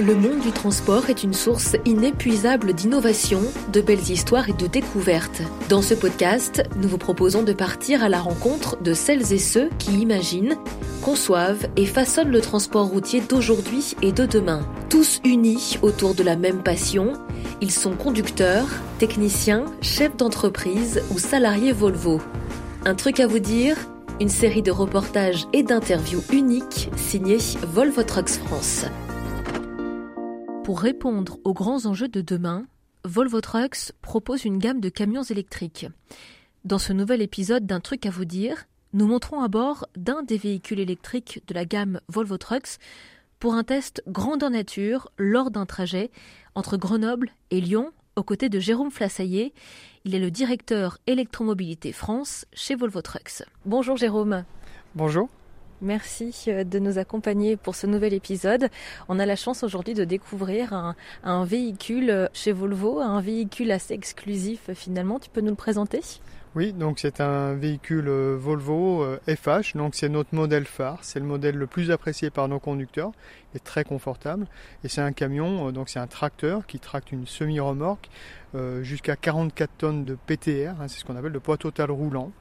Le monde du transport est une source inépuisable d'innovation, de belles histoires et de découvertes. Dans ce podcast, nous vous proposons de partir à la rencontre de celles et ceux qui imaginent, conçoivent et façonnent le transport routier d'aujourd'hui et de demain. Tous unis autour de la même passion, ils sont conducteurs, techniciens, chefs d'entreprise ou salariés Volvo. Un truc à vous dire une série de reportages et d'interviews uniques signés Volvo Trucks France. Pour répondre aux grands enjeux de demain, Volvo Trucks propose une gamme de camions électriques. Dans ce nouvel épisode d'un truc à vous dire, nous montrons à bord d'un des véhicules électriques de la gamme Volvo Trucks pour un test grandeur nature lors d'un trajet entre Grenoble et Lyon aux côtés de Jérôme Flassaillé. Il est le directeur électromobilité France chez Volvo Trucks. Bonjour Jérôme. Bonjour. Merci euh, de nous accompagner pour ce nouvel épisode. On a la chance aujourd'hui de découvrir un, véhicule euh, chez Volvo, un véhicule assez exclusif finalement. Tu peux nous le présenter? Oui, donc c'est un véhicule euh, Volvo FH, donc c'est notre modèle phare, c'est le modèle le plus apprécié par nos conducteurs, il est très confortable et c'est un camion, donc c'est un tracteur qui tracte une semi-remorque jusqu'à 44 tonnes de PTR, hein, c'est ce qu'on appelle le poids total roulant.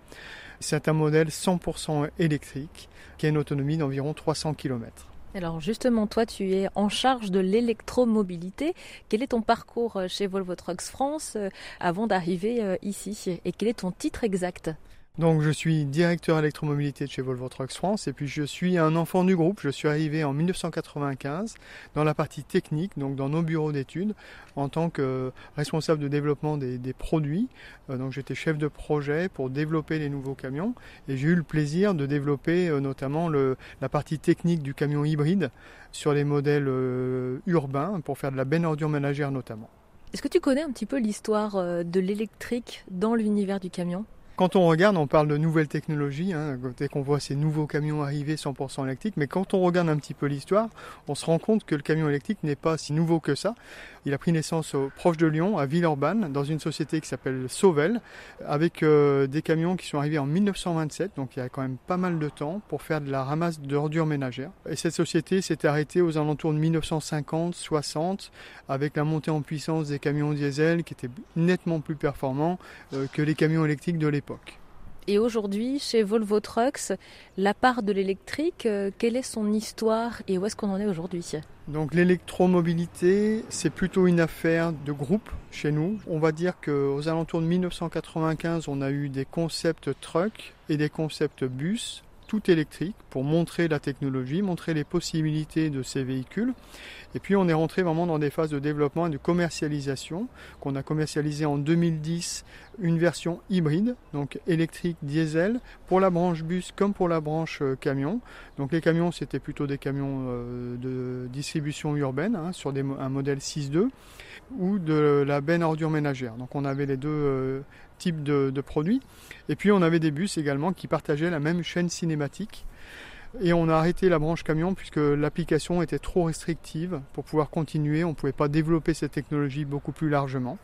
C'est un modèle 100% électrique qui a une autonomie d'environ 300 km. Alors justement, toi, tu es en charge de l'électromobilité. Quel est ton parcours euh, chez Volvo Trucks France euh, avant d'arriver euh, ici? Et quel est ton titre exact? Donc je suis directeur électromobilité de chez Volvo Trucks France et puis je suis un enfant du groupe. Je suis arrivé en 1995 dans la partie technique, donc dans nos bureaux d'études, en tant que responsable de développement des, produits. Euh, donc j'étais chef de projet pour développer les nouveaux camions et j'ai eu le plaisir de développer euh, notamment la partie technique du camion hybride sur les modèles euh, urbains pour faire de la benne ordure ménagère notamment. Est-ce que tu connais un petit peu l'histoire de l'électrique dans l'univers du camion? Quand on regarde, on parle de nouvelles technologies, hein, dès qu'on voit ces nouveaux camions arriver 100% électriques, mais quand on regarde un petit peu l'histoire, on se rend compte que le camion électrique n'est pas si nouveau que ça. Il a pris naissance proche de Lyon, à Villeurbanne, dans une société qui s'appelle Sauvel, avec euh, des camions qui sont arrivés en 1927, donc il y a quand même pas mal de temps, pour faire de la ramasse d'ordures ménagères. Et cette société s'est arrêtée aux alentours de 1950-60, avec la montée en puissance des camions diesel qui étaient nettement plus performants euh, que les camions électriques de l'époque. Et aujourd'hui, chez Volvo Trucks, la part de l'électrique, euh, quelle est son histoire et où est-ce qu'on en est aujourd'hui? Donc l'électromobilité, c'est plutôt une affaire de groupe chez nous. On va dire qu'aux alentours de 1995, on a eu des concepts truck et des concepts bus tout électrique pour montrer la technologie, montrer les possibilités de ces véhicules. Et puis on est rentré vraiment dans des phases de développement et de commercialisation, qu'on a commercialisé en 2010 une version hybride, donc électrique diesel, pour la branche bus comme pour la branche euh, camion. Donc les camions c'était plutôt des camions euh, de distribution urbaine, hein, sur un modèle 6.2, ou de la benne ordure ménagère. Donc on avait les deux euh, types de, de produits. Et puis on avait des bus également qui partageaient la même chaîne cinématique. Et on a arrêté la branche camion puisque l'application était trop restrictive pour pouvoir continuer. On ne pouvait pas développer cette technologie beaucoup plus largement.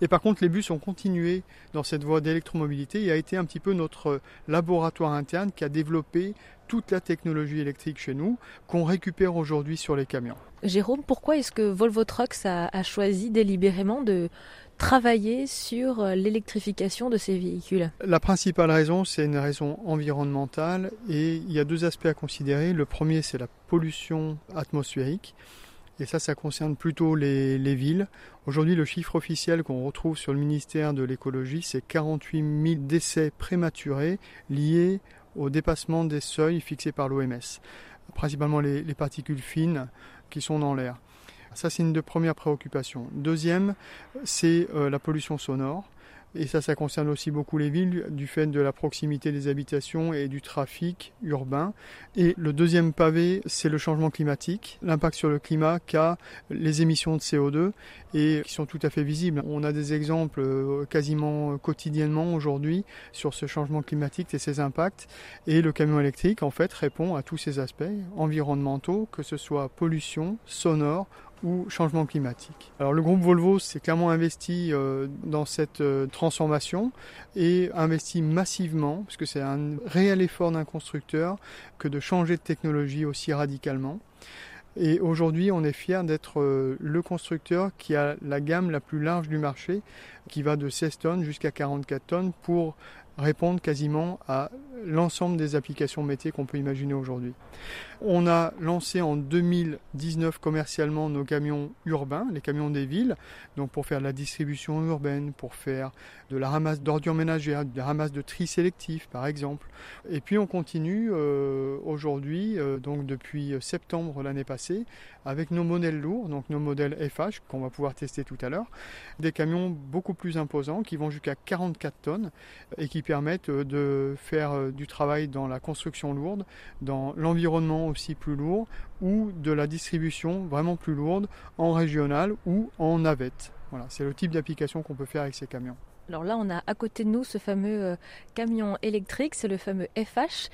Et par contre, les bus ont continué dans cette voie d'électromobilité et a été un petit peu notre laboratoire interne qui a développé toute la technologie électrique chez nous qu'on récupère aujourd'hui sur les camions. Jérôme, pourquoi est-ce que Volvo Trucks a choisi délibérément de, travailler sur euh, l'électrification de ces véhicules La principale raison, c'est une raison environnementale et il y a deux aspects à considérer. Le premier, c'est la pollution atmosphérique. Et ça, ça concerne plutôt les, les villes. Aujourd'hui, le chiffre officiel qu'on retrouve sur le ministère de l'écologie, c'est 48 000 décès prématurés liés au dépassement des seuils fixés par l'OMS. Principalement les particules fines qui sont dans l'air. Ça, c'est une de premières préoccupations. Deuxième, c'est euh, la pollution sonore. Et ça, ça concerne aussi beaucoup les villes du fait de la proximité des habitations et du trafic urbain. Et le deuxième pavé, c'est le changement climatique, l'impact sur le climat qu'a les émissions de CO2 et qui sont tout à fait visibles. On a des exemples euh, quasiment quotidiennement aujourd'hui sur ce changement climatique et ses impacts. Et le camion électrique, en fait, répond à tous ces aspects environnementaux, que ce soit pollution, sonore, ou changement climatique. Alors le groupe Volvo s'est clairement investi euh, dans cette euh, transformation et investi massivement, parce que c'est un réel effort d'un constructeur que de changer de technologie aussi radicalement. Et aujourd'hui, on est fier d'être euh, le constructeur qui a la gamme la plus large du marché, qui va de 16 tonnes jusqu'à 44 tonnes pour répondre quasiment à l'ensemble des applications métiers qu'on peut imaginer aujourd'hui. On a lancé en 2019 commercialement nos camions urbains, les camions des villes, donc pour faire de la distribution urbaine, pour faire de la ramasse d'ordures ménagères, de la ramasse de tri sélectif par exemple. Et puis on continue euh, aujourd'hui, euh, donc depuis septembre l'année passée, avec nos modèles lourds, donc nos modèles FH qu'on va pouvoir tester tout à l'heure, des camions beaucoup plus imposants qui vont jusqu'à 44 tonnes et qui permettent euh, de faire du travail dans la construction lourde, dans l'environnement aussi plus lourd ou de la distribution vraiment plus lourde en régional ou en navette. Voilà, c'est le type d'application qu'on peut faire avec ces camions. Alors là, on a à côté de nous ce fameux euh, camion électrique, c'est le fameux FH.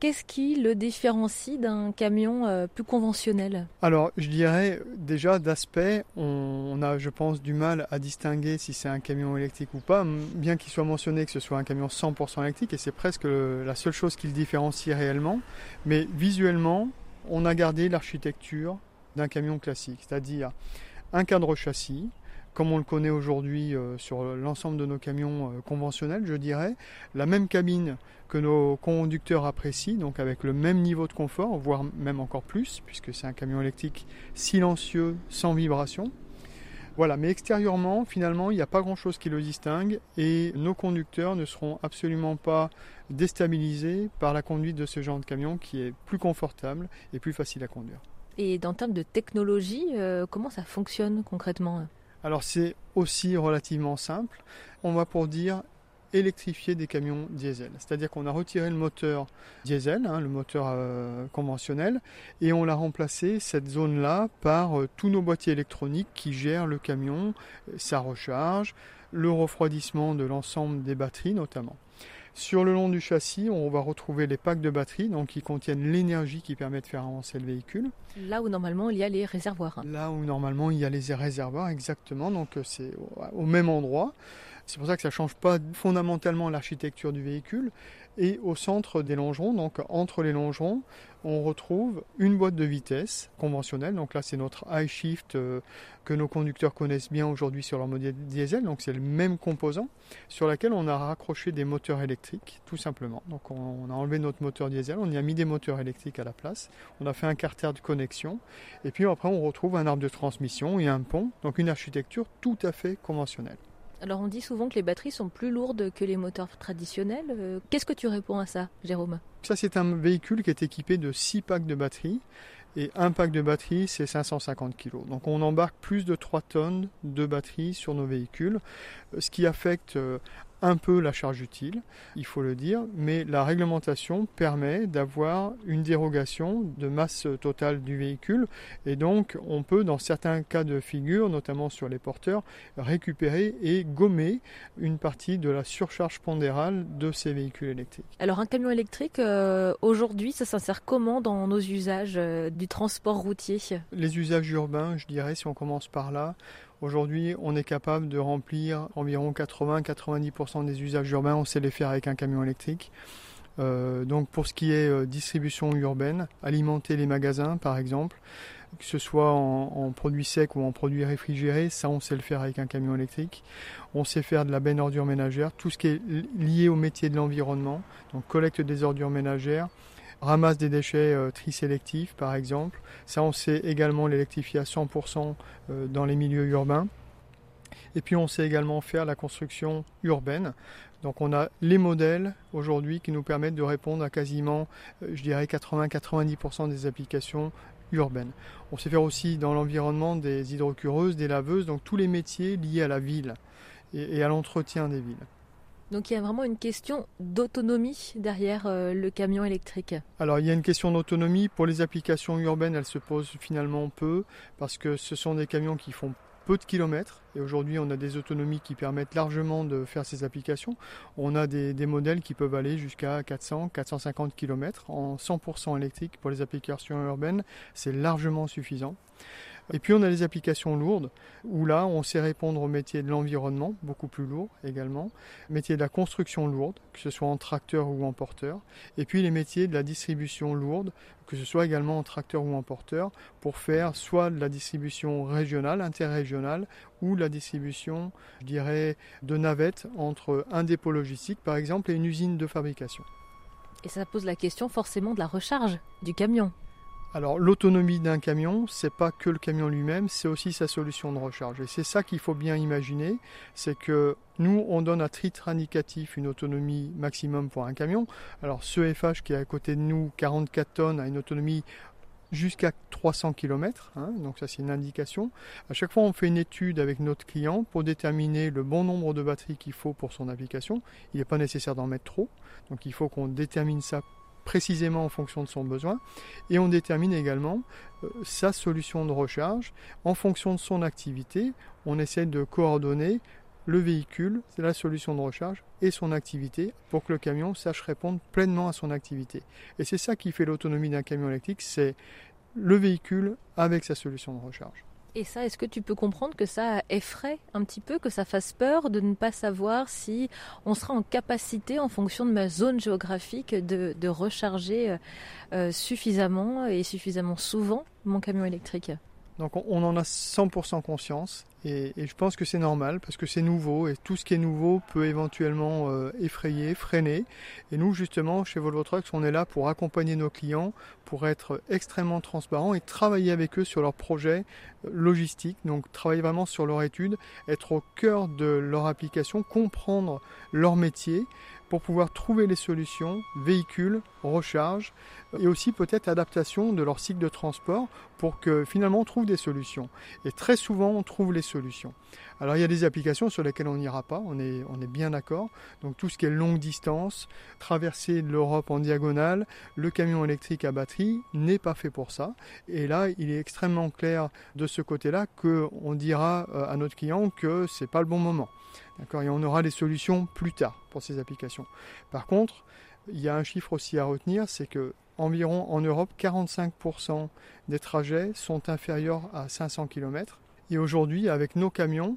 Qu'est-ce qui le différencie d'un camion euh, plus conventionnel? Alors, je dirais déjà d'aspect, on, a, je pense, du mal à distinguer si c'est un camion électrique ou pas, bien qu'il soit mentionné que ce soit un camion 100% électrique, et c'est presque la seule chose qui le différencie réellement. Mais visuellement, on a gardé l'architecture d'un camion classique, c'est-à-dire un cadre châssis, comme on le connaît aujourd'hui euh, sur l'ensemble de nos camions euh, conventionnels, je dirais, la même cabine que nos conducteurs apprécient, donc avec le même niveau de confort, voire même encore plus, puisque c'est un camion électrique silencieux, sans vibration. Voilà, mais extérieurement, finalement, il n'y a pas grand-chose qui le distingue et nos conducteurs ne seront absolument pas déstabilisés par la conduite de ce genre de camion qui est plus confortable et plus facile à conduire. Et dans termes de technologie, euh, comment ça fonctionne concrètement? Alors c'est aussi relativement simple. On va pour dire électrifier des camions diesel. C'est-à-dire qu'on a retiré le moteur diesel, hein, le moteur euh, conventionnel, et on l'a remplacé, cette zone-là, par euh, tous nos boîtiers électroniques qui gèrent le camion, sa recharge, le refroidissement de l'ensemble des batteries notamment. Sur le long du châssis, on va retrouver les packs de batterie, donc qui contiennent l'énergie qui permet de faire avancer le véhicule. Là où normalement il y a les réservoirs. Là où normalement il y a les réservoirs, exactement. Donc euh, c'est au même endroit. C'est pour ça que ça ne change pas fondamentalement l'architecture du véhicule. Et au centre des longerons, donc entre les longerons, on retrouve une boîte de vitesse conventionnelle. Donc là, c'est notre high shift euh, que nos conducteurs connaissent bien aujourd'hui sur leur modèle diesel. Donc c'est le même composant sur lequel on a raccroché des moteurs électriques, tout simplement. Donc on a enlevé notre moteur diesel, on y a mis des moteurs électriques à la place. On a fait un carter de connexion. Et puis après, on retrouve un arbre de transmission et un pont. Donc une architecture tout à fait conventionnelle. Alors on dit souvent que les batteries sont plus lourdes que les moteurs traditionnels. Euh, qu'est-ce que tu réponds à ça, Jérôme? Ça c'est un véhicule qui est équipé de 6 packs de batteries et un pack de batterie c'est 550 kg. Donc on embarque plus de 3 tonnes de batterie sur nos véhicules, euh, ce qui affecte euh, un peu la charge utile, il faut le dire, mais la réglementation permet d'avoir une dérogation de masse totale du véhicule et donc on peut dans certains cas de figure, notamment sur les porteurs, récupérer et gommer une partie de la surcharge pondérale de ces véhicules électriques. Alors un camion électrique, euh, aujourd'hui, ça s'insère comment dans nos usages euh, du transport routier? Les usages urbains, je dirais, si on commence par là, Aujourd'hui, on est capable de remplir environ 80-90% des usages urbains, on sait les faire avec un camion électrique. Euh, donc pour ce qui est euh, distribution urbaine, alimenter les magasins par exemple, que ce soit en, produits secs ou en produits réfrigérés, ça on sait le faire avec un camion électrique. On sait faire de la benne ordure ménagère, tout ce qui est lié au métier de l'environnement, donc collecte des ordures ménagères, ramasse des déchets euh, tri sélectifs par exemple. Ça, on sait également l'électrifier à 100% euh, dans les milieux urbains. Et puis on sait également faire la construction urbaine. Donc on a les modèles aujourd'hui qui nous permettent de répondre à quasiment, euh, je dirais, 80-90% des applications urbaines. On sait faire aussi dans l'environnement des hydrocureuses, des laveuses, donc tous les métiers liés à la ville et à l'entretien des villes. Donc il y a vraiment une question d'autonomie derrière euh, le camion électrique. Alors il y a une question d'autonomie. Pour les applications urbaines, elle se pose finalement peu parce que ce sont des camions qui font peu de kilomètres et aujourd'hui on a des autonomies qui permettent largement de faire ces applications. On a des, modèles qui peuvent aller jusqu'à 400-450 km en 100% électrique pour les applications urbaines, c'est largement suffisant. Et puis on a les applications lourdes, où là on sait répondre aux métiers de l'environnement, beaucoup plus lourds également, métiers de la construction lourde, que ce soit en tracteur ou en porteur, et puis les métiers de la distribution lourde, que ce soit également en tracteur ou en porteur, pour faire soit de la distribution régionale, interrégionale, ou la distribution, je dirais, de navettes entre un dépôt logistique par exemple et une usine de fabrication. Et ça pose la question forcément de la recharge du camion. Alors l'autonomie d'un camion, c'est pas que le camion lui-même, c'est aussi sa solution de recharge. Et c'est ça qu'il faut bien imaginer, c'est que nous on donne à titre indicatif une autonomie maximum pour un camion. Alors ce FH qui est à côté de nous, 44 tonnes, a une autonomie jusqu'à 300 km, hein, donc ça c'est une indication. À chaque fois on fait une étude avec notre client pour déterminer le bon nombre de batteries qu'il faut pour son application. Il n'est pas nécessaire d'en mettre trop, donc il faut qu'on détermine ça précisément en fonction de son besoin. Et on détermine également euh, sa solution de recharge en fonction de son activité. On essaie de coordonner le véhicule, la solution de recharge, et son activité pour que le camion sache répondre pleinement à son activité. Et c'est ça qui fait l'autonomie d'un camion électrique, c'est le véhicule avec sa solution de recharge. Et ça, est-ce que tu peux comprendre que ça effraie un petit peu, que ça fasse peur de ne pas savoir si on sera en capacité, en fonction de ma zone géographique, de, recharger euh, euh, suffisamment et suffisamment souvent mon camion électrique? Donc on en a 100% conscience et, je pense que c'est normal parce que c'est nouveau et tout ce qui est nouveau peut éventuellement euh, effrayer, freiner. Et nous justement chez Volvo Trucks on est là pour accompagner nos clients, pour être extrêmement transparent et travailler avec eux sur leurs projets euh, logistiques. Donc travailler vraiment sur leur étude, être au cœur de leur application, comprendre leur métier pour pouvoir trouver les solutions, véhicules, recharge, et aussi peut-être adaptation de leur cycle de transport pour que finalement on trouve des solutions. Et très souvent on trouve les solutions. Alors il y a des applications sur lesquelles on n'ira pas, on est, bien d'accord. Donc tout ce qui est longue distance, traverser l'Europe en diagonale, le camion électrique à batterie n'est pas fait pour ça. Et là il est extrêmement clair de ce côté-là qu'on dira euh, à notre client que c'est pas le bon moment. D'accord Et on aura les solutions plus tard pour ces applications. Par contre, il y a un chiffre aussi à retenir, c'est que environ en Europe, 45% des trajets sont inférieurs à 500 km. Et aujourd'hui, avec nos camions,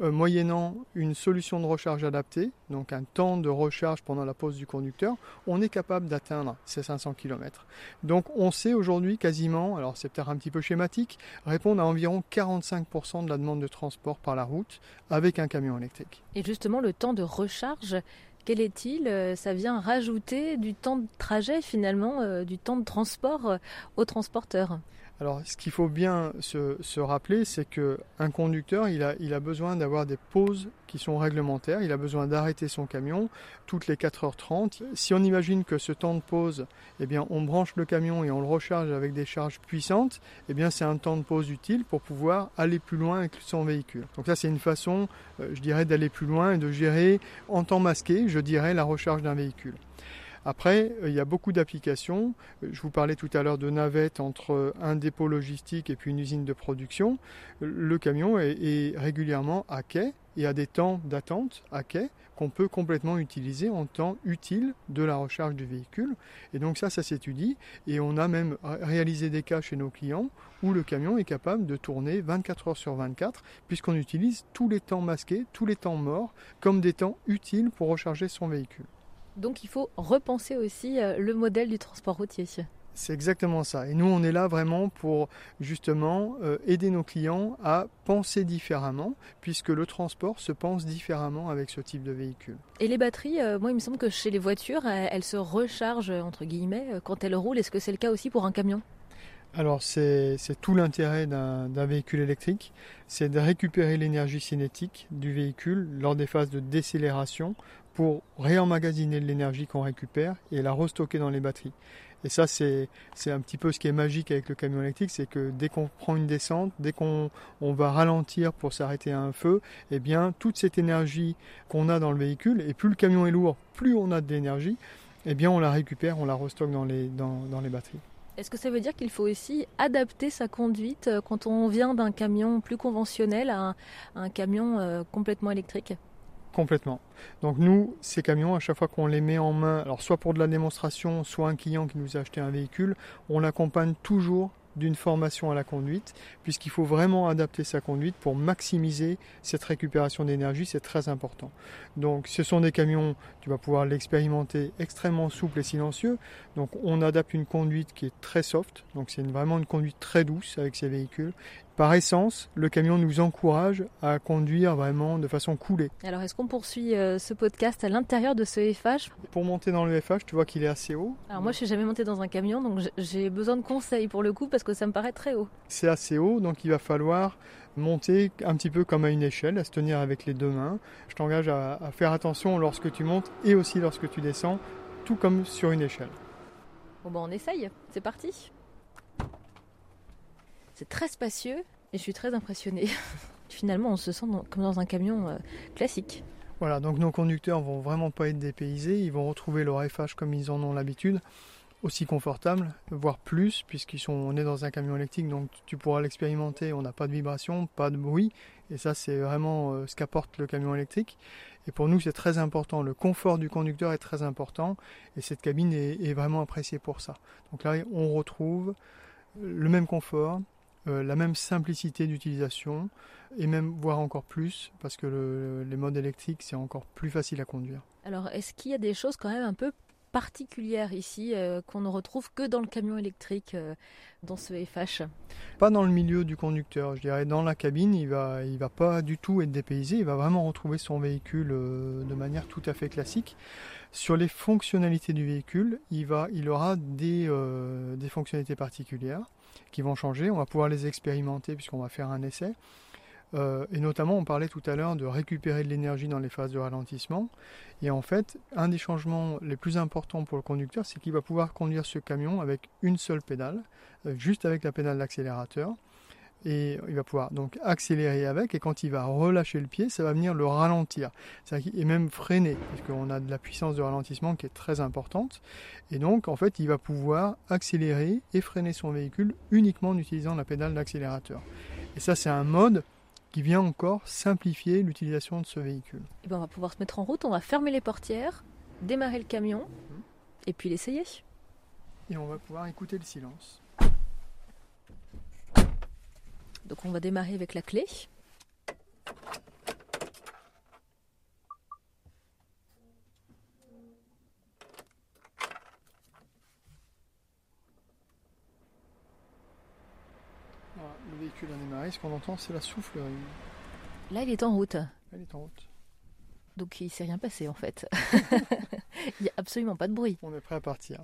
euh, moyennant une solution de recharge adaptée, donc un temps de recharge pendant la pause du conducteur, on est capable d'atteindre ces 500 km. Donc on sait aujourd'hui quasiment, alors c'est peut-être un petit peu schématique, répondre à environ 45% de la demande de transport par la route avec un camion électrique. Et justement, le temps de recharge, quel est-il? Euh, Ça vient rajouter du temps de trajet finalement, euh, du temps de transport aux transporteurs. Alors, ce qu'il faut bien se, rappeler, c'est qu'un conducteur, il a, il a besoin d'avoir des pauses qui sont réglementaires. Il a besoin d'arrêter son camion toutes les 4h30. Si on imagine que ce temps de pause, eh bien, on branche le camion et on le recharge avec des charges puissantes, eh bien, c'est un temps de pause utile pour pouvoir aller plus loin avec son véhicule. Donc ça, c'est une façon, euh, je dirais, d'aller plus loin et de gérer en temps masqué, je dirais, la recharge d'un véhicule. Après, euh, il y a beaucoup d'applications. Euh, je vous parlais tout à l'heure de navettes entre un dépôt logistique et puis une usine de production. Le camion est, régulièrement à quai et a des temps d'attente à quai qu'on peut complètement utiliser en temps utile de la recharge du véhicule. Et donc ça, ça s'étudie. Et on a même réalisé des cas chez nos clients où le camion est capable de tourner 24 heures sur 24 puisqu'on utilise tous les temps masqués, tous les temps morts comme des temps utiles pour recharger son véhicule. Donc il faut repenser aussi euh, le modèle du transport routier. C'est exactement ça. Et nous, on est là vraiment pour justement euh, aider nos clients à penser différemment, puisque le transport se pense différemment avec ce type de véhicule. Et les batteries, euh, moi, il me semble que chez les voitures, elles se rechargent, entre guillemets, quand elles roulent. Est-ce que c'est le cas aussi pour un camion? Alors c'est tout l'intérêt d'un véhicule électrique, c'est de récupérer l'énergie cinétique du véhicule lors des phases de décélération pour réemmagasiner l'énergie qu'on récupère et la restocker dans les batteries. Et ça, c'est un petit peu ce qui est magique avec le camion électrique, c'est que dès qu'on prend une descente, dès qu'on on va ralentir pour s'arrêter à un feu, eh bien, toute cette énergie qu'on a dans le véhicule, et plus le camion est lourd, plus on a d'énergie, eh bien, on la récupère, on la restocke dans les, dans, dans les batteries. Est-ce que ça veut dire qu'il faut aussi adapter sa conduite euh, quand on vient d'un camion plus conventionnel à un, camion euh, complètement électrique? Complètement. Donc nous, ces camions, à chaque fois qu'on les met en main, alors soit pour de la démonstration, soit un client qui nous a acheté un véhicule, on l'accompagne toujours d'une formation à la conduite, puisqu'il faut vraiment adapter sa conduite pour maximiser cette récupération d'énergie, c'est très important. Donc ce sont des camions, tu vas pouvoir l'expérimenter extrêmement souple et silencieux. Donc on adapte une conduite qui est très soft, donc c'est vraiment une conduite très douce avec ces véhicules. Par essence, le camion nous encourage à conduire vraiment de façon coulée. Alors est-ce qu'on poursuit euh, ce podcast à l'intérieur de ce FH Pour monter dans le FH, tu vois qu'il est assez haut. Alors moi je suis jamais monté dans un camion, donc j'ai besoin de conseils pour le coup parce que ça me paraît très haut. C'est assez haut, donc il va falloir monter un petit peu comme à une échelle, à se tenir avec les deux mains. Je t'engage à, à faire attention lorsque tu montes et aussi lorsque tu descends, tout comme sur une échelle. Bon ben on essaye, c'est parti c'est très spacieux et je suis très impressionnée. Finalement, on se sent comme dans un camion euh, classique. Voilà, donc nos conducteurs vont vraiment pas être dépaysés, ils vont retrouver leur FH comme ils en ont l'habitude, aussi confortable, voire plus, puisqu'ils sont, on est dans un camion électrique, donc tu pourras l'expérimenter, on n'a pas de vibration, pas de bruit, et ça c'est vraiment euh, ce qu'apporte le camion électrique. Et pour nous c'est très important, le confort du conducteur est très important, et cette cabine est vraiment appréciée pour ça. Donc là on retrouve le même confort, euh, la même simplicité d'utilisation et même voire encore plus parce que les modes électriques c'est encore plus facile à conduire. Alors est-ce qu'il y a des choses quand même un peu particulières ici euh, qu'on ne retrouve que dans le camion électrique euh, dans ce FH Pas dans le milieu du conducteur, je dirais dans la cabine, il va il va pas du tout être dépaysé, il va vraiment retrouver son véhicule de manière tout à fait classique. Sur les fonctionnalités du véhicule, il va il aura des, des fonctionnalités particulières qui vont changer. On va pouvoir les expérimenter puisqu'on va faire un essai. Euh, et notamment, on parlait tout à l'heure de récupérer de l'énergie dans les phases de ralentissement. Et en fait, un des changements les plus importants pour le conducteur, c'est qu'il va pouvoir conduire ce camion avec une seule pédale, euh, juste avec la pédale d'accélérateur et il va pouvoir donc accélérer avec et quand il va relâcher le pied, ça va venir le ralentir et même freiner puisqu'on a de la puissance de ralentissement qui est très importante et donc en fait il va pouvoir accélérer et freiner son véhicule uniquement en utilisant la pédale d'accélérateur. Et ça c'est un mode qui vient encore simplifier l'utilisation de ce véhicule. Et ben on va pouvoir se mettre en route, on va fermer les portières, démarrer le camion mhm. et puis l'essayer. Et on va pouvoir écouter le silence. Donc on va démarrer avec la clé. le véhicule a démarré, ce qu'on entend c'est la soufflerie. Là il est en route. il est en route. Donc il s'est rien passé en fait. il n'y a absolument pas de bruit. On est prêt à partir.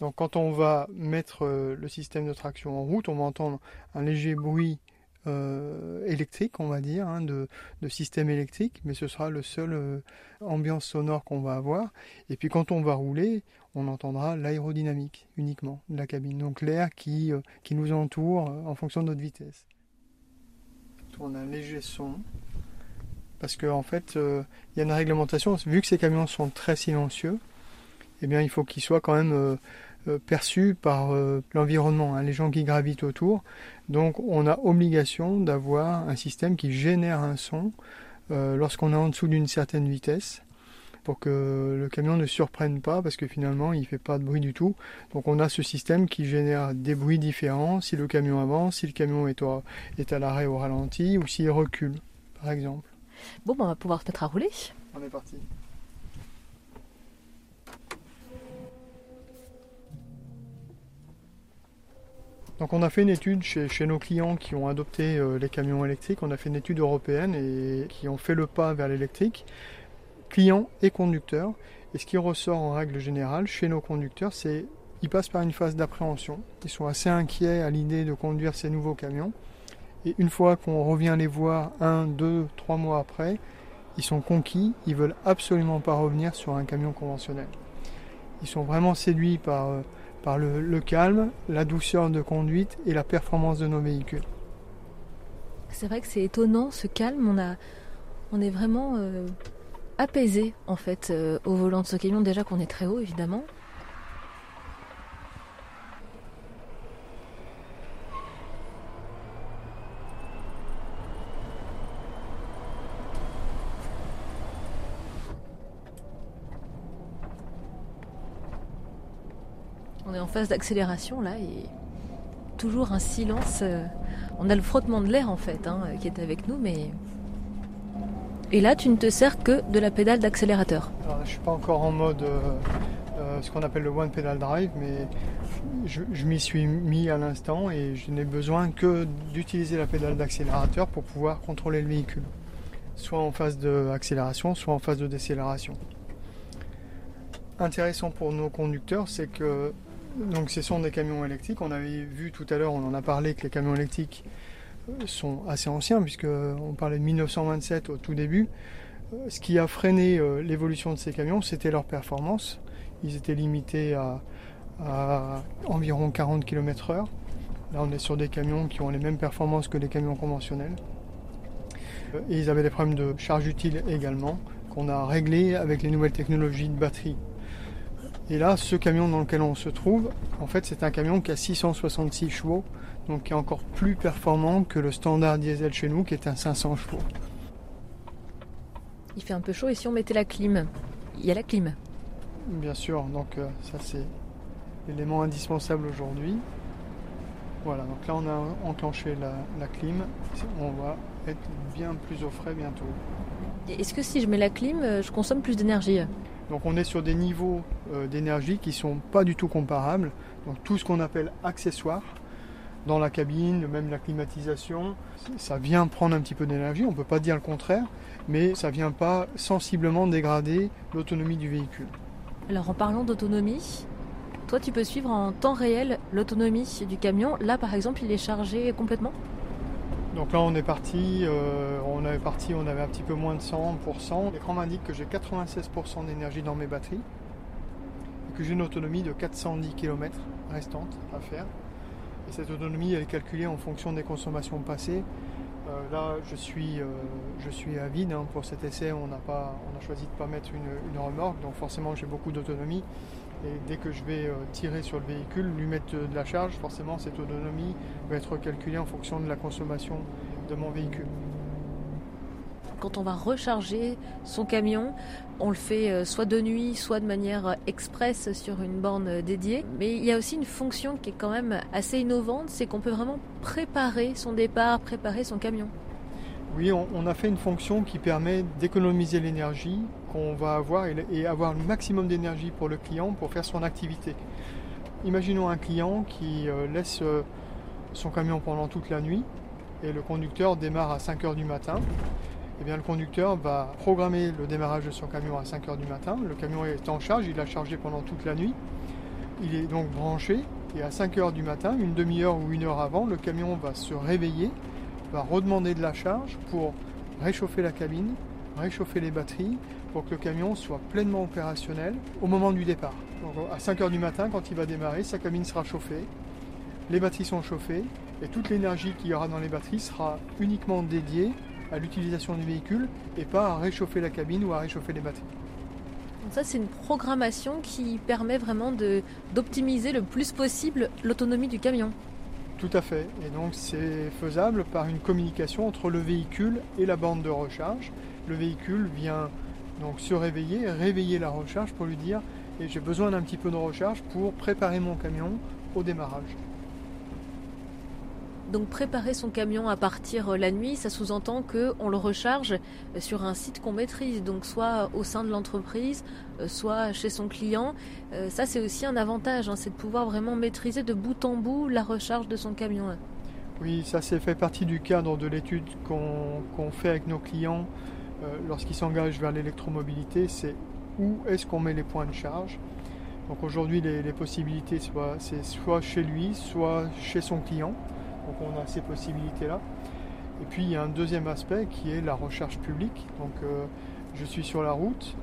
Donc quand on va mettre euh, le système de traction en route, on va entendre un léger bruit euh, électrique, on va dire, hein, de, système électrique, mais ce sera le seul euh, ambiance sonore qu'on va avoir. Et puis quand on va rouler, on entendra l'aérodynamique uniquement de la cabine, donc l'air qui, euh, qui nous entoure en fonction de notre vitesse. On a un léger son, parce qu'en en fait, il y a une réglementation, vu que ces camions sont très silencieux, eh il faut qu'ils soient quand même euh, perçu par l'environnement, hein, les gens qui gravitent autour. Donc on a obligation d'avoir un système qui génère un son euh, lorsqu'on est en dessous d'une certaine vitesse pour que le camion ne surprenne pas parce que finalement il ne fait pas de bruit du tout. Donc on a ce système qui génère des bruits différents si le camion avance, si le camion est, est à l'arrêt au ralenti ou s'il recule par exemple. Bon, ben, on va pouvoir se mettre à rouler. On est parti. Donc on a fait une étude chez, nos clients qui ont adopté euh, les camions électriques, on a fait une étude européenne et qui ont fait le pas vers l'électrique, clients et conducteurs. Et ce qui ressort en règle générale chez nos conducteurs, c'est qu'ils passent par une phase d'appréhension. Ils sont assez inquiets à l'idée de conduire ces nouveaux camions. Et une fois qu'on revient les voir un, deux, trois mois après, ils sont conquis, ils veulent absolument pas revenir sur un camion conventionnel. Ils sont vraiment séduits par euh, par le, calme, la douceur de conduite et la performance de nos véhicules. C'est vrai que c'est étonnant ce calme, on, a, on est vraiment euh, apaisé en fait euh, au volant de ce camion, déjà qu'on est très haut évidemment. Phase d'accélération là et toujours un silence. On a le frottement de l'air en fait hein, qui est avec nous, mais. Et là, tu ne te sers que de la pédale d'accélérateur. Alors, je suis pas encore en mode ce qu'on appelle le one pedal drive, mais je, m'y suis mis à l'instant et je n'ai besoin que d'utiliser la pédale d'accélérateur pour pouvoir contrôler le véhicule, soit en phase d'accélération, soit en phase de décélération. Intéressant pour nos conducteurs, c'est que donc ce sont des camions électriques. On avait vu tout à l'heure, on en a parlé que les camions électriques sont assez anciens puisque on parlait de 1927 au tout début. Ce qui a freiné euh, l'évolution de ces camions, c'était leur performance. Ils étaient limités à, environ 40 km/h. Là, on est sur des camions qui ont les mêmes performances que les camions conventionnels. Et ils avaient des problèmes de charge utile également, qu'on a réglés avec les nouvelles technologies de batterie. Et là, ce camion dans lequel on se trouve, en fait, c'est un camion qui a 666 chevaux, donc qui est encore plus performant que le standard diesel chez nous, qui est un 500 chevaux. Il fait un peu chaud et si on mettait la clim Il y a la clim. Bien sûr, donc euh, ça c'est l'élément indispensable aujourd'hui. Voilà, donc là on a enclenché la, clim, on va être bien plus au frais bientôt. Est-ce que si je mets la clim, euh, je consomme plus d'énergie? Donc on est sur des niveaux d'énergie qui sont pas du tout comparables. Donc tout ce qu'on appelle accessoire dans la cabine, même la climatisation, ça vient prendre un petit peu d'énergie, on ne peut pas dire le contraire, mais ça ne vient pas sensiblement dégrader l'autonomie du véhicule. Alors en parlant d'autonomie, toi tu peux suivre en temps réel l'autonomie du camion. Là par exemple il est chargé complètement? Donc là on est parti, euh, on avait parti, on avait un petit peu moins de 100%. L'écran m'indique que j'ai 96% d'énergie dans mes batteries que j'ai une autonomie de 410 km restante à faire. Et cette autonomie est calculée en fonction des consommations passées. Euh, là, je suis, euh, je suis à vide. Hein. Pour cet essai, on, a pas, on a choisi de ne pas mettre une, remorque, donc forcément j'ai beaucoup d'autonomie. Et dès que je vais euh, tirer sur le véhicule, lui mettre de la charge, forcément cette autonomie va être calculée en fonction de la consommation de mon véhicule quand on va recharger son camion, on le fait euh, soit de nuit, soit de manière euh, express sur une borne euh, dédiée. Mais il y a aussi une fonction qui est quand même assez innovante, c'est qu'on peut vraiment préparer son départ, préparer son camion. Oui, on, a fait une fonction qui permet d'économiser l'énergie qu'on va avoir et, avoir le maximum d'énergie pour le client pour faire son activité. Imaginons un client qui laisse son camion pendant toute la nuit et le conducteur démarre à 5 heures du matin. Eh bien, le conducteur va programmer le démarrage de son camion à 5 heures du matin. Le camion est en charge, il l'a chargé pendant toute la nuit. Il est donc branché et à 5 heures du matin, une demi-heure ou une heure avant, le camion va se réveiller, va redemander de la charge pour réchauffer la cabine, réchauffer les batteries pour que le camion soit pleinement opérationnel au moment du départ. Donc à 5 heures du matin, quand il va démarrer, sa cabine sera chauffée, les batteries sont chauffées et toute l'énergie qu'il y aura dans les batteries sera uniquement dédiée à l'utilisation du véhicule et pas à réchauffer la cabine ou à réchauffer les batteries. Donc ça, c'est une programmation qui permet vraiment d'optimiser le plus possible l'autonomie du camion. Tout à fait. Et donc c'est faisable par une communication entre le véhicule et la bande de recharge. Le véhicule vient donc se réveiller, réveiller la recharge pour lui dire et j'ai besoin d'un petit peu de recharge pour préparer mon camion au démarrage. Donc préparer son camion à partir euh, la nuit, ça sous-entend qu'on le recharge euh, sur un site qu'on maîtrise, donc soit au sein de l'entreprise, euh, soit chez son client. Ça c'est aussi un avantage, hein, c'est de pouvoir vraiment maîtriser de bout en bout la recharge de son camion. Oui, ça c'est fait partie du cadre de l'étude qu'on fait avec nos clients lorsqu'ils s'engagent vers l'électromobilité, c'est où est-ce qu'on met les points de charge. Donc aujourd'hui les, les possibilités, c'est soit chez lui, soit chez son client. Donc on a ces possibilités-là. Et puis il y a un deuxième aspect qui est la recharge publique. Donc euh, je suis sur la route,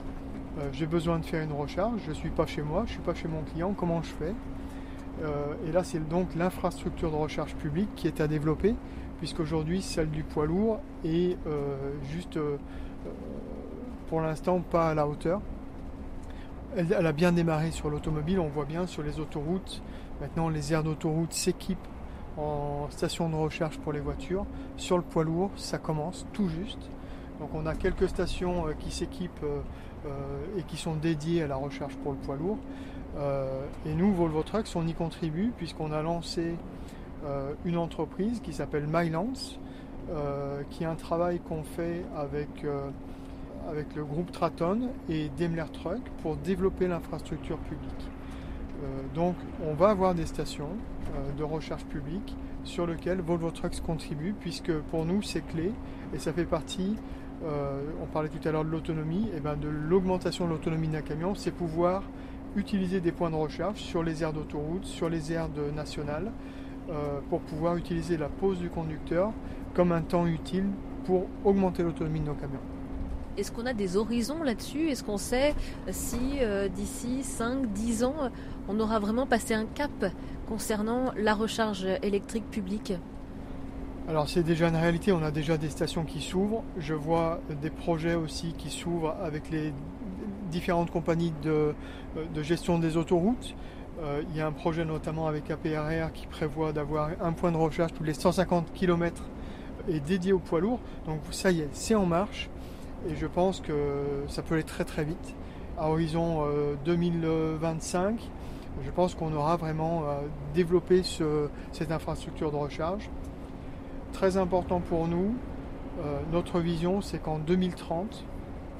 euh, j'ai besoin de faire une recharge, je ne suis pas chez moi, je ne suis pas chez mon client, comment je fais? Euh, Et là c'est donc l'infrastructure de recharge publique qui est à développer, puisqu'aujourd'hui celle du poids lourd est juste pour l'instant pas à la hauteur. Elle, elle a bien démarré sur l'automobile, on voit bien sur les autoroutes. Maintenant les aires d'autoroute s'équipent en station de recharge pour les voitures. Sur le poids lourd, ça commence tout juste. Donc on a quelques stations euh, qui s'équipent euh, euh, et qui sont dédiées à la recharge pour le poids lourd. et nous, Volvo Trucks, on y contribue puisqu'on a lancé une entreprise qui s'appelle Mylance, qui est un travail qu'on fait avec, avec le groupe Traton et Daimler Truck pour développer l'infrastructure publique. Donc on va avoir des stations de recherche publique sur lesquelles Volvo Trucks contribue, puisque pour nous c'est clé et ça fait partie euh, on parlait tout à l'heure de l'autonomie, et ben de l'augmentation de l'autonomie d'un camion, c'est pouvoir utiliser des points de recharge sur les aires d'autoroute, sur les aires de nationales, euh, pour pouvoir utiliser la pause du conducteur comme un temps utile pour augmenter l'autonomie de nos camions. Est-ce qu'on a des horizons là-dessus? Est-ce qu'on sait si euh, d'ici 5, 10 ans, on aura vraiment passé un cap concernant la recharge électrique publique? Alors c'est déjà une réalité, on a déjà des stations qui s'ouvrent. Je vois des projets aussi qui s'ouvrent avec les différentes compagnies de, euh, gestion des autoroutes. Euh, il y a un projet notamment avec APRR qui prévoit d'avoir un point de recharge tous les 150 km et dédié aux poids lourds. Donc ça y est, c'est en marche et je pense que ça peut aller très très vite. À horizon 2025, euh, je pense qu'on aura vraiment développé cette infrastructure de recharge très important pour nous, euh, notre vision, c'est qu'en 2030,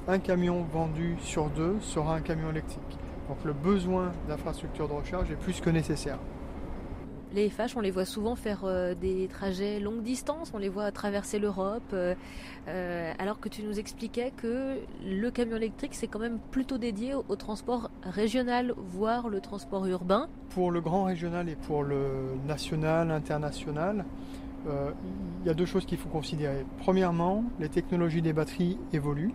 un camion vendu sur deux sera un camion électrique. Donc le besoin d'infrastructures de recharge est plus que nécessaire. Les FH, on les voit souvent faire euh, des trajets longue distance, on les voit traverser l'Europe, euh, alors que tu nous expliquais que le camion électrique, c'est quand même plutôt dédié au, transport régional, voire le transport urbain. Pour le grand régional et pour le national, international, euh, il y a deux choses qu'il faut considérer. Premièrement, les technologies des batteries évoluent.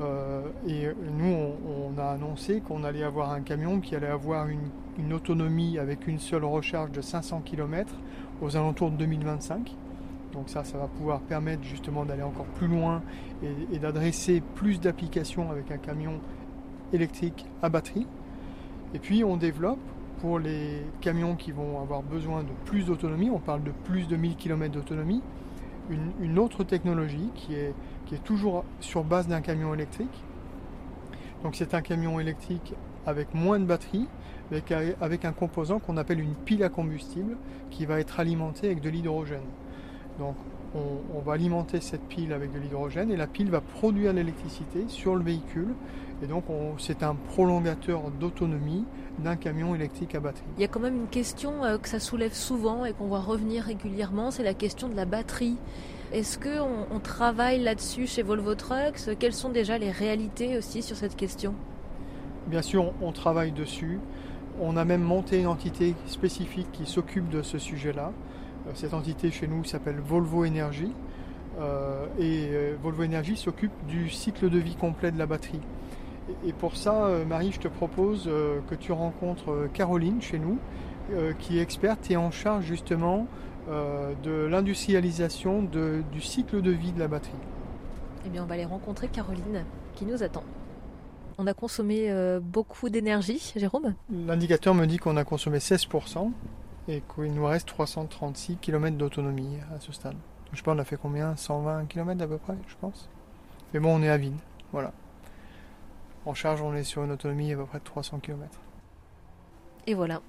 Euh, et nous, on, a annoncé qu'on allait avoir un camion qui allait avoir une, autonomie avec une seule recharge de 500 km aux alentours de 2025. Donc ça, ça va pouvoir permettre justement d'aller encore plus loin et d'adresser plus d'applications avec un camion électrique à batterie. Et puis on développe pour les camions qui vont avoir besoin de plus d'autonomie, on parle de plus de 1000 km d'autonomie, une, autre technologie qui est, qui est toujours sur base d'un camion électrique. Donc c'est un camion électrique avec moins de batterie, avec, avec un composant qu'on appelle une pile à combustible qui va être alimentée avec de l'hydrogène. Donc on, va alimenter cette pile avec de l'hydrogène et la pile va produire l'électricité sur le véhicule. Et donc c'est un prolongateur d'autonomie d'un camion électrique à batterie. Il y a quand même une question euh, que ça soulève souvent et qu'on voit revenir régulièrement, c'est la question de la batterie. Est-ce qu'on on travaille là-dessus chez Volvo Trucks? Quelles sont déjà les réalités aussi sur cette question? Bien sûr, on travaille dessus. On a même monté une entité spécifique qui s'occupe de ce sujet-là. Euh, cette entité chez nous s'appelle Volvo Energy. Euh, et Volvo Energy s'occupe du cycle de vie complet de la batterie. Et pour ça, euh, Marie, je te propose euh, que tu rencontres euh, Caroline chez nous, qui est experte et en charge justement de l'industrialisation du cycle de vie de la batterie. Eh bien, on va aller rencontrer Caroline, qui nous attend. On a consommé beaucoup d'énergie, Jérôme? L'indicateur me dit qu'on a consommé 16% et qu'il nous reste 336 km d'autonomie à ce stade. Je sais pas, on a fait combien? 120 km à peu près, je pense. Mais bon, on est à vide. Voilà. En charge, on est sur une autonomie à peu près de 300 km. Et voilà.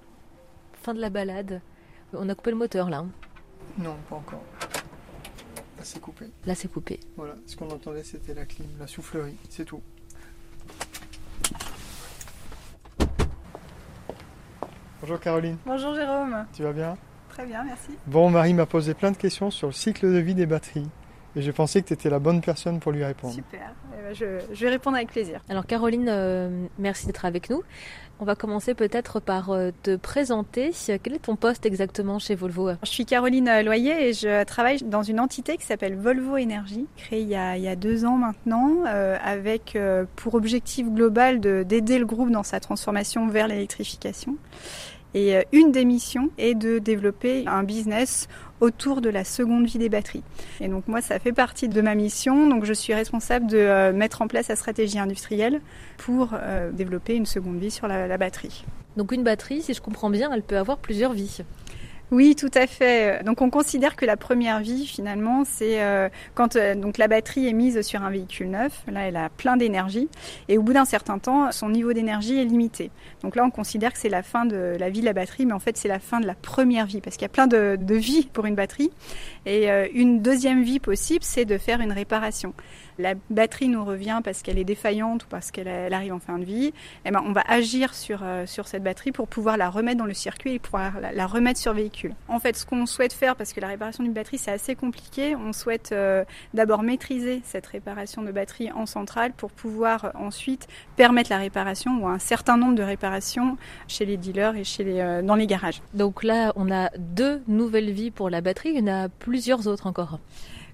Fin de la balade. On a coupé le moteur là. Hein. Non, pas encore. Là, c'est coupé. Là, c'est coupé. Voilà. Ce qu'on entendait, c'était la clim, la soufflerie. C'est tout. Bonjour Caroline. Bonjour Jérôme. Tu vas bien? Très bien, merci. Bon, Marie m'a posé plein de questions sur le cycle de vie des batteries. Et j'ai pensé que tu étais la bonne personne pour lui répondre. Super, eh ben, je, vais répondre avec plaisir. Alors Caroline, euh, merci d'être avec nous. On va commencer peut-être par euh, te présenter. Quel est ton poste exactement chez Volvo? Je suis Caroline euh, Loyer et je travaille dans une entité qui s'appelle Volvo Énergie, créée il y, a, deux ans maintenant, avec pour objectif global d'aider le groupe dans sa transformation vers l'électrification. Et une des missions est de développer un business autour de la seconde vie des batteries. Et donc moi, ça fait partie de ma mission. Donc je suis responsable de euh, mettre en place la stratégie industrielle pour euh, développer une seconde vie sur la, batterie. Donc une batterie, si je comprends bien, elle peut avoir plusieurs vies. Oui, tout à fait. Donc on considère que la première vie, finalement, c'est euh, quand euh, donc la batterie est mise sur un véhicule neuf. Là, elle a plein d'énergie. Et au bout d'un certain temps, son niveau d'énergie est limité. Donc là, on considère que c'est la fin de la vie de la batterie, mais en fait, c'est la fin de la première vie, parce qu'il y a plein de, de vies pour une batterie. Et euh, une deuxième vie possible, c'est de faire une réparation la batterie nous revient parce qu'elle est défaillante ou parce qu'elle arrive en fin de vie, eh ben, on va agir sur, euh, sur cette batterie pour pouvoir la remettre dans le circuit et pouvoir la, remettre sur véhicule. En fait, ce qu'on souhaite faire, parce que la réparation d'une batterie, c'est assez compliqué, on souhaite euh, d'abord maîtriser cette réparation de batterie en centrale pour pouvoir ensuite permettre la réparation ou un certain nombre de réparations chez les dealers et chez les, euh, dans les garages. Donc là, on a deux nouvelles vies pour la batterie, il y en a plusieurs autres encore.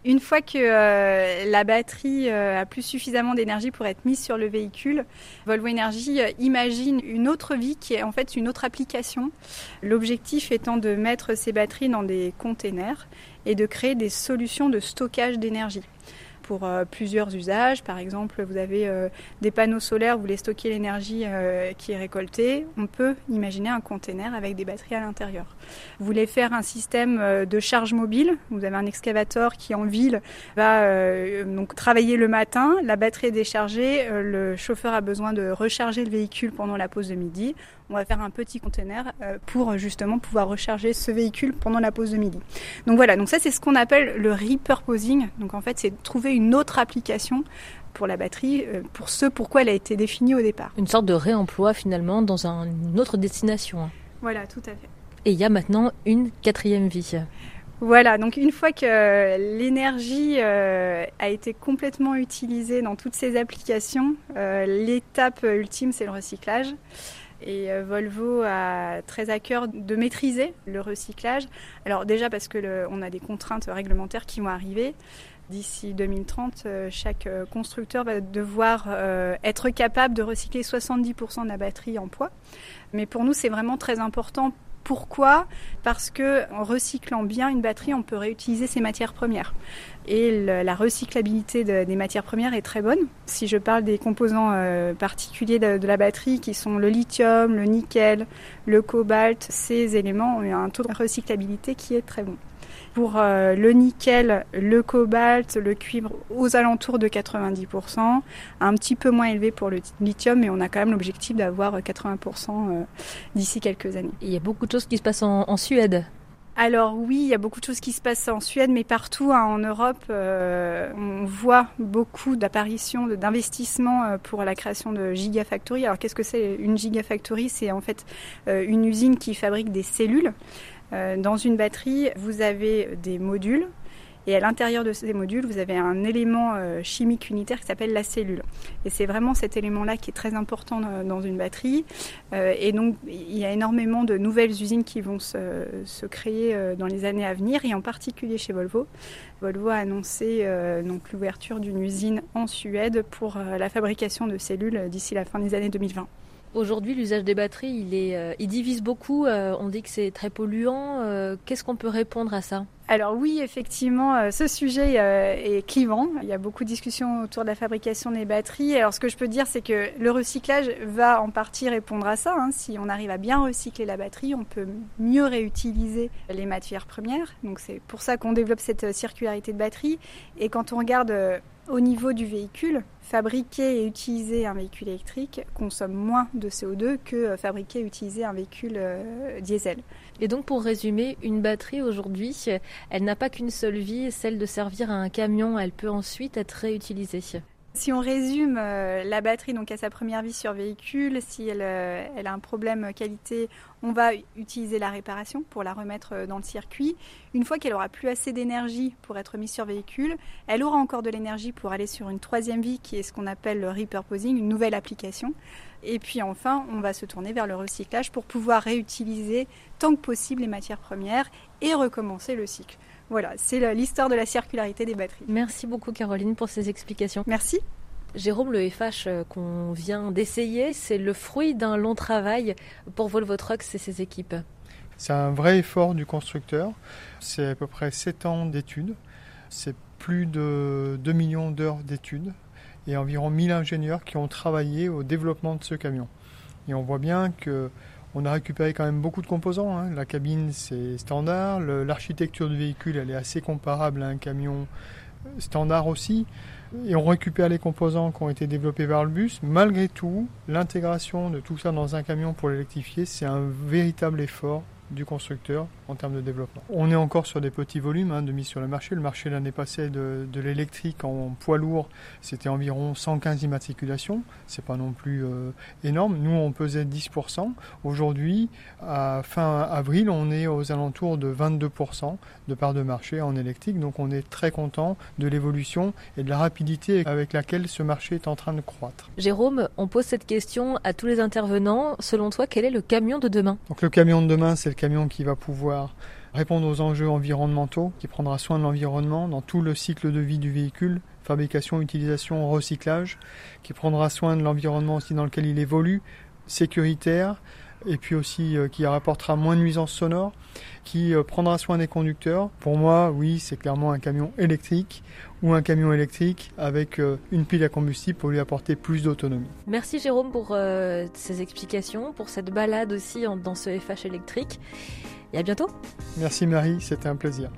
Une fois que euh, la batterie euh, a plus suffisamment d'énergie pour être mise sur le véhicule, Volvo Energy euh, imagine une autre vie qui est en fait une autre application. L'objectif étant de mettre ces batteries dans des containers et de créer des solutions de stockage d'énergie pour euh, plusieurs usages. Par exemple, vous avez euh, des panneaux solaires, vous voulez stocker l'énergie euh, qui est récoltée. On peut imaginer un container avec des batteries à l'intérieur. Vous voulez faire un système de charge mobile. Vous avez un excavateur qui en ville va donc travailler le matin. La batterie est déchargée. le chauffeur a besoin de recharger le véhicule pendant la pause de midi on va faire un petit container euh, pour justement pouvoir recharger ce véhicule pendant la pause de midi. Donc voilà, donc ça c'est ce qu'on appelle le repurposing. Donc en fait, c'est trouver une autre application pour la batterie, euh, pour ce pourquoi elle a été définie au départ. Une sorte de réemploi finalement dans une autre destination. Voilà, tout à fait. Et il y a maintenant une quatrième vie. Voilà, donc une fois que l'énergie euh, a été complètement utilisée dans toutes ces applications, l'étape ultime c'est le recyclage. Et euh, Volvo a très à cœur de maîtriser le recyclage. Alors déjà parce que a des contraintes réglementaires qui vont arriver. D'ici 2030, euh, chaque euh, constructeur va devoir être capable de recycler 70% de la batterie en poids. Mais pour nous, c'est vraiment très important pourquoi? Parce que en recyclant bien une batterie, on peut réutiliser ses matières premières. Et la recyclabilité des matières premières est très bonne. Si je parle des composants euh, particuliers de, la batterie, qui sont le lithium, le nickel, le cobalt, ces éléments ont un taux de recyclabilité qui est très bon pour euh, le nickel, le cobalt, le cuivre aux alentours de 90%, un petit peu moins élevé pour le lithium, mais on a quand même l'objectif d'avoir 80% euh, d'ici quelques années. il y a beaucoup de choses qui se passent en, Suède. Alors oui, il y a beaucoup de choses qui se passent en Suède, mais partout hein, en Europe, euh, on voit beaucoup d'apparitions, d'investissements pour la création de gigafactories. Alors qu'est-ce que c'est une gigafactory? C'est en fait une usine qui fabrique des cellules. Euh, dans une batterie, vous avez des modules et à l'intérieur de ces modules, vous avez un élément euh, chimique unitaire qui s'appelle la cellule. Et c'est vraiment cet élément-là qui est très important dans une batterie. Euh, et donc, il y a énormément de nouvelles usines qui vont se, créer dans les années à venir, et en particulier chez Volvo. Volvo a annoncé l'ouverture d'une usine en Suède pour la fabrication de cellules d'ici la fin des années 2020. Aujourd'hui, l'usage des batteries, il, est, euh, il divise beaucoup. Euh, on dit que c'est très polluant. Euh, qu'est-ce qu'on peut répondre à ça? Alors oui, effectivement, ce sujet est clivant. Il y a beaucoup de discussions autour de la fabrication des batteries. Alors ce que je peux dire, c'est que le recyclage va en partie répondre à ça. Hein. Si on arrive à bien recycler la batterie, on peut mieux réutiliser les matières premières. Donc c'est pour ça qu'on développe cette circularité de batterie. Et quand on regarde au niveau du véhicule, fabriquer et utiliser un véhicule électrique consomme moins de CO2 que euh, fabriquer et utiliser un véhicule euh, diesel. Et donc pour résumer, une batterie aujourd'hui, elle n'a pas qu'une seule vie, celle de servir à un camion, elle peut ensuite être réutilisée. Si on résume, euh, la batterie donc à sa première vie sur véhicule, si elle, euh, elle, a un problème qualité, on va utiliser la réparation pour la remettre euh, dans le circuit. Une fois qu'elle aura plus assez d'énergie pour être mise sur véhicule, elle aura encore de l'énergie pour aller sur une troisième vie qui est ce qu'on appelle le repurposing, une nouvelle application. Et puis enfin, on va se tourner vers le recyclage pour pouvoir réutiliser tant que possible les matières premières et recommencer le cycle. Voilà, c'est l'histoire de la circularité des batteries. Merci beaucoup Caroline pour ces explications. Merci. Jérôme, le FH euh, qu'on vient d'essayer, c'est le fruit d'un long travail pour Volvo Trucks et ses équipes. C'est un vrai effort du constructeur. C'est à peu près 7 ans d'études. C'est plus de 2 millions d'heures d'études et environ 1000 ingénieurs qui ont travaillé au développement de ce camion. Et on voit bien que On a récupéré quand même beaucoup de composants. Hein. La cabine, c'est standard. L'architecture du véhicule, elle est assez comparable à un camion standard aussi. Et on récupère les composants qui ont été développés par le bus. Malgré tout, l'intégration de tout ça dans un camion pour l'électrifier, c'est un véritable effort du constructeur en termes de développement. On est encore sur des petits volumes hein, de mise sur le marché. Le marché l'année passée de, de l'électrique en poids lourd, c'était environ 115 immatriculations. C'est pas non plus euh, énorme. Nous, on pesait 10%. Aujourd'hui, à fin avril, on est aux alentours de 22% de part de marché en électrique. Donc, on est très content de l'évolution et de la rapidité avec laquelle ce marché est en train de croître. Jérôme, on pose cette question à tous les intervenants. Selon toi, quel est le camion de demain? Donc, le camion de demain, c'est le camion qui va pouvoir répondre aux enjeux environnementaux, qui prendra soin de l'environnement dans tout le cycle de vie du véhicule, fabrication, utilisation, recyclage, qui prendra soin de l'environnement aussi dans lequel il évolue, sécuritaire, et puis aussi euh, qui rapportera moins de nuisances sonores, qui euh, prendra soin des conducteurs. Pour moi, oui, c'est clairement un camion électrique ou un camion électrique avec euh, une pile à combustible pour lui apporter plus d'autonomie. Merci Jérôme pour ces explications, pour cette balade aussi dans ce FH électrique. Et à bientôt. Merci Marie, c'était un plaisir.